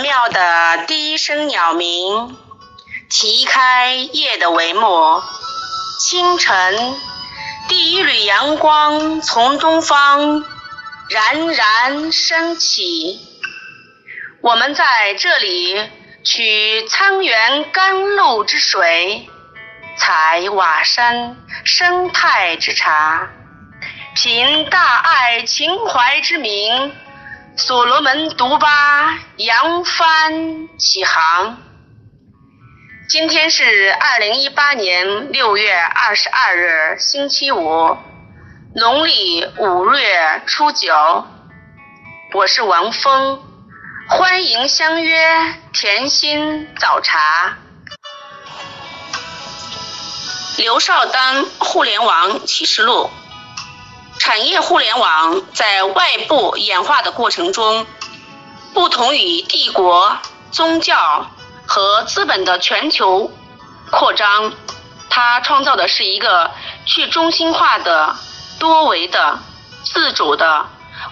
妙的第一声鸟鸣，提开夜的帷幕。清晨，第一缕阳光从东方冉冉升起。我们在这里取沧源甘露之水，采瓦山生态之茶，凭大爱情怀之名。所罗门独巴扬帆起航。今天是二零一八年六月二十二日，星期五，农历五月初九。我是王峰，欢迎相约甜心早茶。刘少丹互联网启示录。产业互联网在外部演化的过程中，不同于帝国、宗教和资本的全球扩张，它创造的是一个去中心化的、多维的、自主的、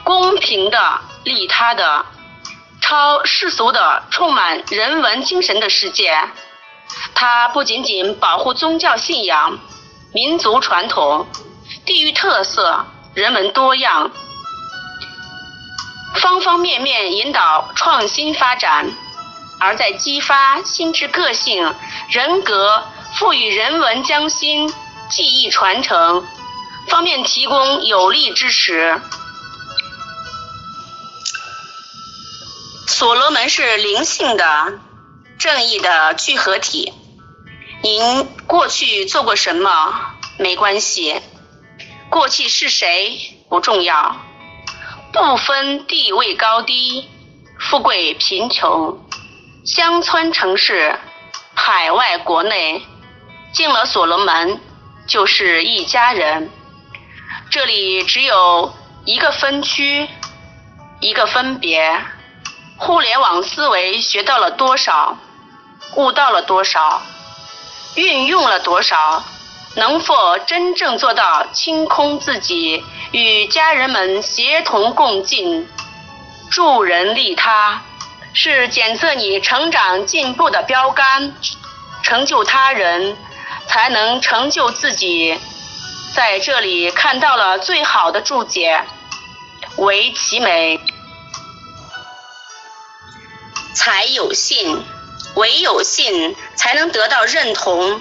公平的、利他的、超世俗的、充满人文精神的世界。它不仅仅保护宗教信仰、民族传统、地域特色。人文多样，方方面面引导创新发展，而在激发心智个性、人格、赋予人文将心、技艺传承方面提供有力支持。所罗门是灵性的、正义的聚合体。您过去做过什么？没关系。过去是谁不重要，不分地位高低、富贵贫穷、乡村城市、海外国内，进了所罗门就是一家人。这里只有一个分区，一个分别。互联网思维学到了多少，悟到了多少，运用了多少。能否真正做到清空自己，与家人们协同共进，助人利他，是检测你成长进步的标杆。成就他人，才能成就自己。在这里看到了最好的注解，唯其美，才有信，唯有信，才能得到认同。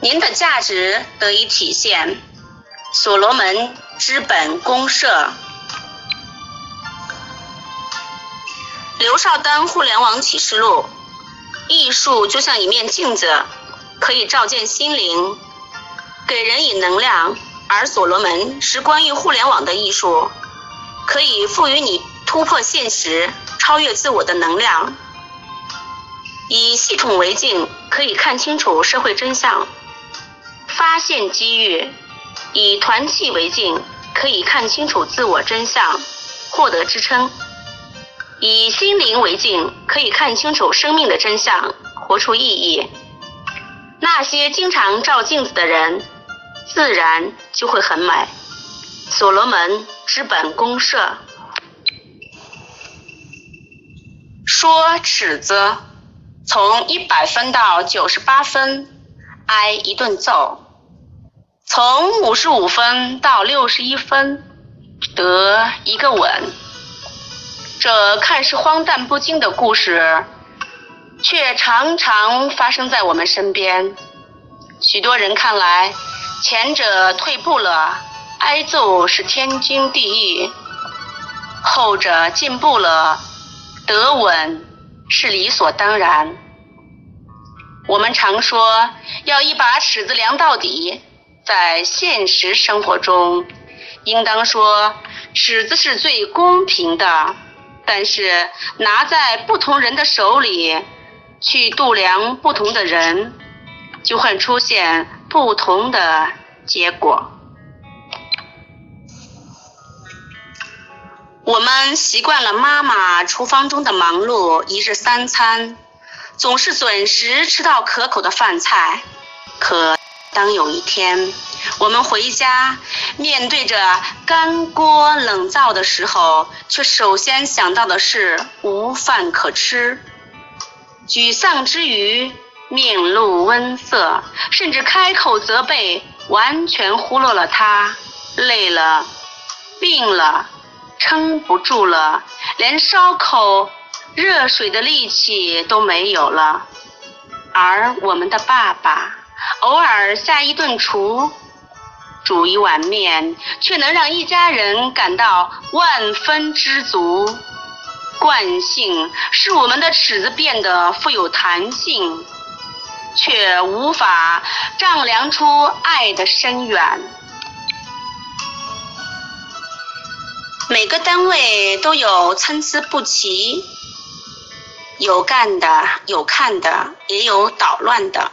您的价值得以体现。所罗门资本公社，刘少丹互联网启示录。艺术就像一面镜子，可以照见心灵，给人以能量；而所罗门是关于互联网的艺术，可以赋予你突破现实、超越自我的能量。以系统为镜，可以看清楚社会真相。发现机遇，以团契为镜，可以看清楚自我真相，获得支撑；以心灵为镜，可以看清楚生命的真相，活出意义。那些经常照镜子的人，自然就会很美。所罗门之本公社说：尺子从一百分到九十八分，挨一顿揍。从五十五分到六十一分，得一个吻。这看似荒诞不经的故事，却常常发生在我们身边。许多人看来，前者退步了，挨揍是天经地义；后者进步了，得吻是理所当然。我们常说，要一把尺子量到底。在现实生活中，应当说尺子是最公平的，但是拿在不同人的手里去度量不同的人，就会出现不同的结果。我们习惯了妈妈厨房中的忙碌，一日三餐总是准时吃到可口的饭菜，可。当有一天我们回家，面对着干锅冷灶的时候，却首先想到的是无饭可吃，沮丧之余面露温色，甚至开口责备，完全忽略了他累了、病了、撑不住了，连烧口热水的力气都没有了。而我们的爸爸偶尔下一顿厨，煮一碗面，却能让一家人感到万分知足。惯性使我们的尺子变得富有弹性，却无法丈量出爱的深远。每个单位都有参差不齐。有干的，有看的，也有捣乱的，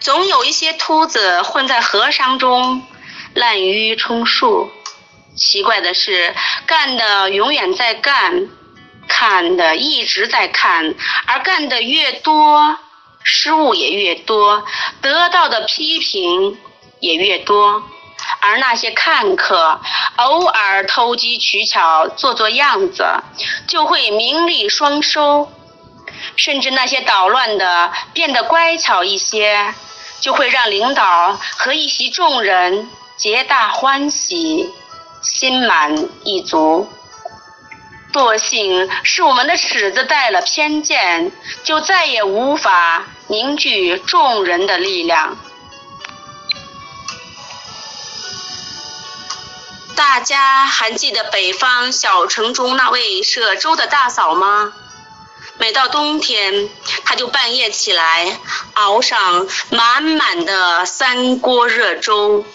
总有一些秃子混在河商中，滥竽充数。奇怪的是，干的永远在干，看的一直在看，而干的越多，失误也越多，得到的批评也越多。而那些看客，偶尔投机取巧，做做样子，就会名利双收。甚至那些捣乱的变得乖巧一些，就会让领导和一席众人皆大欢喜，心满意足。惰性是我们的尺子带了偏见，就再也无法凝聚众人的力量。大家还记得北方小城中那位舍粥的大嫂吗？每到冬天，他就半夜起来熬上满满的三锅热粥，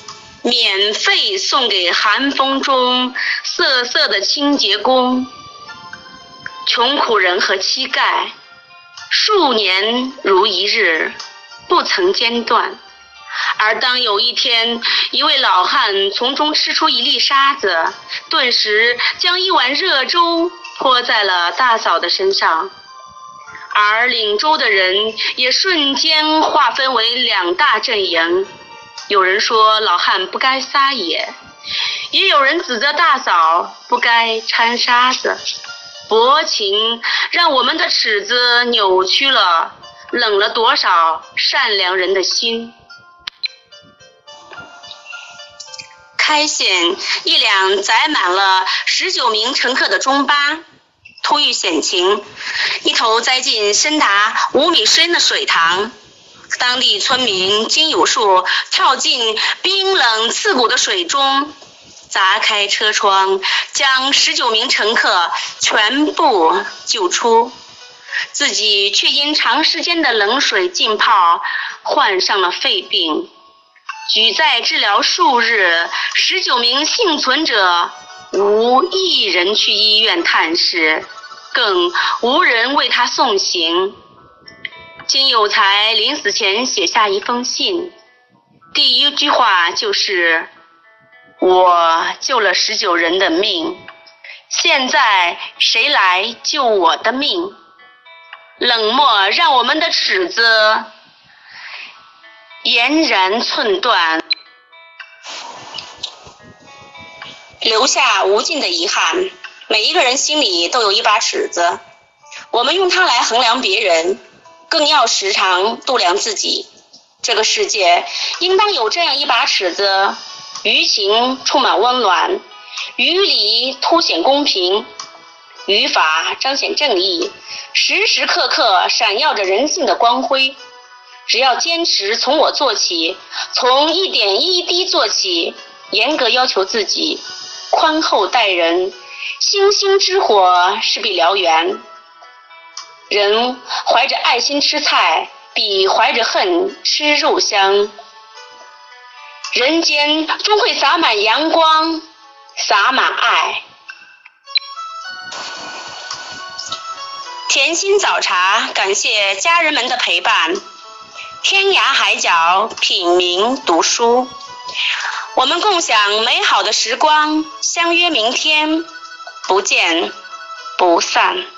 免费送给寒风中瑟瑟的清洁工、穷苦人和乞丐，数年如一日，不曾间断。而当有一天，一位老汉从中吃出一粒沙子，顿时将一碗热粥泼在了大嫂的身上。而领州的人也瞬间划分为两大阵营，有人说老汉不该撒野，也有人指责大嫂不该掺沙子。薄情让我们的尺子扭曲了，冷了多少善良人的心。开县一辆载满了十九名乘客的中巴。突遇险情，一头栽进深达五米深的水塘。当地村民金有树跳进冰冷刺骨的水中，砸开车窗，将十九名乘客全部救出，自己却因长时间的冷水浸泡，患上了肺病。举债治疗数日，十九名幸存者无一人去医院探视。更无人为他送行。金有才临死前写下一封信，第一句话就是：“我救了十九人的命，现在谁来救我的命？”冷漠让我们的尺子俨然寸断，留下无尽的遗憾。每一个人心里都有一把尺子，我们用它来衡量别人，更要时常度量自己。这个世界应当有这样一把尺子：于情充满温暖，于理凸显公平，于法彰显正义，时时刻刻闪耀着人性的光辉。只要坚持从我做起，从一点一滴做起，严格要求自己，宽厚待人。星星之火势必燎原。人怀着爱心吃菜，比怀着恨吃肉香。人间终会洒满阳光，洒满爱。甜心早茶，感谢家人们的陪伴。天涯海角，品茗读书。我们共享美好的时光，相约明天。不见不散。